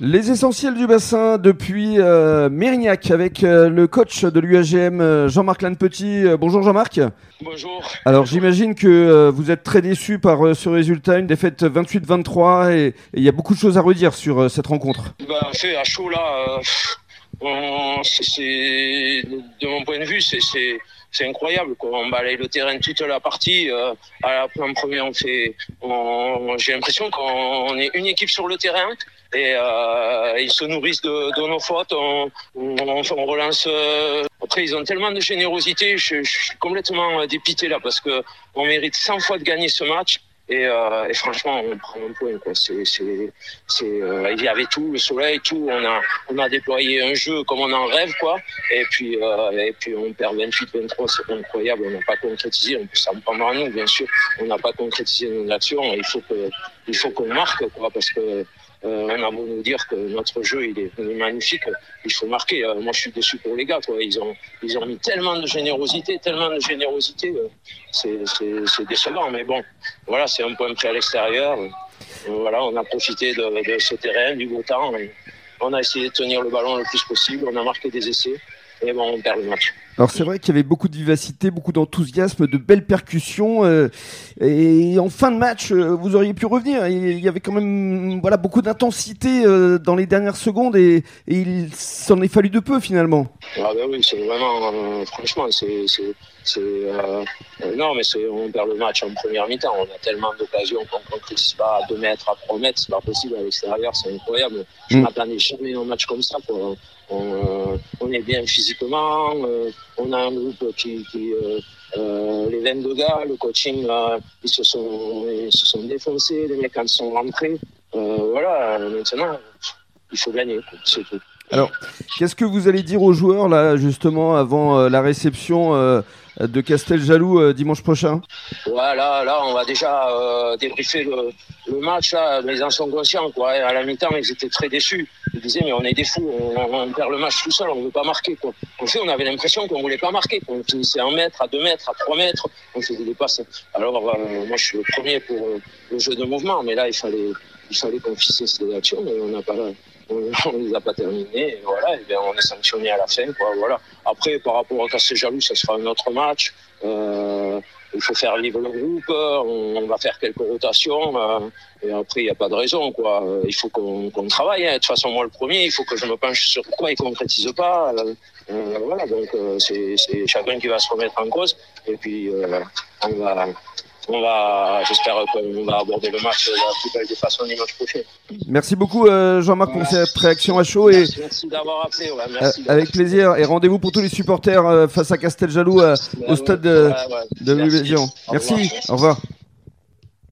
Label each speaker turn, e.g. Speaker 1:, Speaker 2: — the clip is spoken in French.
Speaker 1: Les essentiels du bassin depuis euh, Mérignac avec euh, le coach de l'UAGM euh, Jean-Marc Lannepetit. Bonjour Jean-Marc.
Speaker 2: Bonjour.
Speaker 1: Alors j'imagine que vous êtes très déçu par ce résultat, une défaite 28-23 et il y a beaucoup de choses à redire sur cette rencontre.
Speaker 2: Bah, fait à chaud là, on- de mon point de vue, c'est incroyable. Quoi. On balaye le terrain toute la partie. euh, à la, en premier, on fait. on- J'ai l'impression qu'on est une équipe sur le terrain et euh, ils se nourrissent de, nos fautes. On, relance. euh, Après, ils ont tellement de générosité. Je, suis complètement euh, dépité là parce que on mérite 100 fois de gagner ce match. Et, franchement, on prend un point. C'est, c'est, il y avait tout, le soleil, tout. On a, on a déployé un jeu comme on en rêve, quoi. Et puis, et puis on perd 28-23, c'est incroyable. On n'a pas concrétisé. On peut s'en prendre à nous, bien sûr. On n'a pas concrétisé nos actions. Il faut il faut qu'on marque, quoi, parce que euh, on a beau nous dire que notre jeu il est, magnifique, il faut marquer. Euh, moi, je suis déçu pour les gars, quoi. Ils ont, ils ont mis tellement de générosité, tellement de générosité. euh, c'est, décevant, mais bon, voilà, c'est un point pris à l'extérieur. Euh, Voilà, on a profité de, de ce terrain, du beau temps. on a essayé de tenir le ballon le plus possible. On a marqué des essais. Et bon, on perd le match.
Speaker 1: Alors c'est vrai qu'il y avait beaucoup de vivacité, beaucoup d'enthousiasme, de belles percussions euh, et en fin de match euh, vous auriez pu revenir. Il y avait quand même voilà beaucoup d'intensité euh, dans les dernières secondes et, et il s'en est fallu de peu finalement.
Speaker 2: Ah ben oui, c'est vraiment, euh, franchement, c'est, euh, non, mais on perd le match en première mi-temps. On a tellement d'occasions qu'on ne concrétise pas à 2 mètres, à 3 mètres, c'est pas possible à l'extérieur, c'est incroyable. Je m'attendais jamais à un match comme ça. Quoi. On, euh, on est bien physiquement, euh, on a un groupe qui, qui euh, euh, les 22 gars, le coaching, euh, ils se sont, ils se sont défoncés, les mecs quand ils sont rentrés. Euh, voilà, maintenant, il faut gagner, c'est tout.
Speaker 1: Qu'est-ce que vous allez dire aux joueurs là justement avant euh, la réception euh, de Casteljaloux euh, dimanche prochain?
Speaker 2: Voilà, là, on va déjà débriefer le, le match. Là, les gens sont conscients. Quoi. À la mi-temps, ils étaient très déçus. Ils disaient, mais on est des fous, on, on perd le match tout seul, on ne veut pas marquer. Quoi. En fait, on avait l'impression qu'on ne voulait pas marquer. qu'on finissait à un mètre, à deux mètres, à trois mètres. On faisait des passes. Alors, euh, moi, je suis le premier pour euh, le jeu de mouvement, mais là, il fallait, il fallait les actions, mais on n'a pas. On les a pas terminées. Et voilà, et bien, on est sanctionné à la fin. Quoi, voilà. Après, par rapport à Casteljaloux, ça sera un autre match. Euh, il faut faire vivre le groupe, on, va faire quelques rotations, euh, et après, il n'y a pas de raison. Quoi. Euh, Il faut qu'on travaille. hein. De toute façon, moi, le premier, il faut que je me penche sur pourquoi ils ne concrétisent pas. Euh, voilà, donc c'est chacun qui va se remettre en cause. Et puis, on va, on va j'espère qu'on va aborder le match de la plus belle des façons dimanche prochain.
Speaker 1: Merci beaucoup euh, Jean-Marc pour cette réaction à chaud et
Speaker 2: Merci, merci d'avoir appelé. Ouais,
Speaker 1: euh, avec plaisir et rendez-vous pour tous les supporters euh, face à Casteljaloux euh, au stade de,
Speaker 2: Ouais, ouais.
Speaker 1: de Merci.
Speaker 2: revoir.
Speaker 1: au revoir.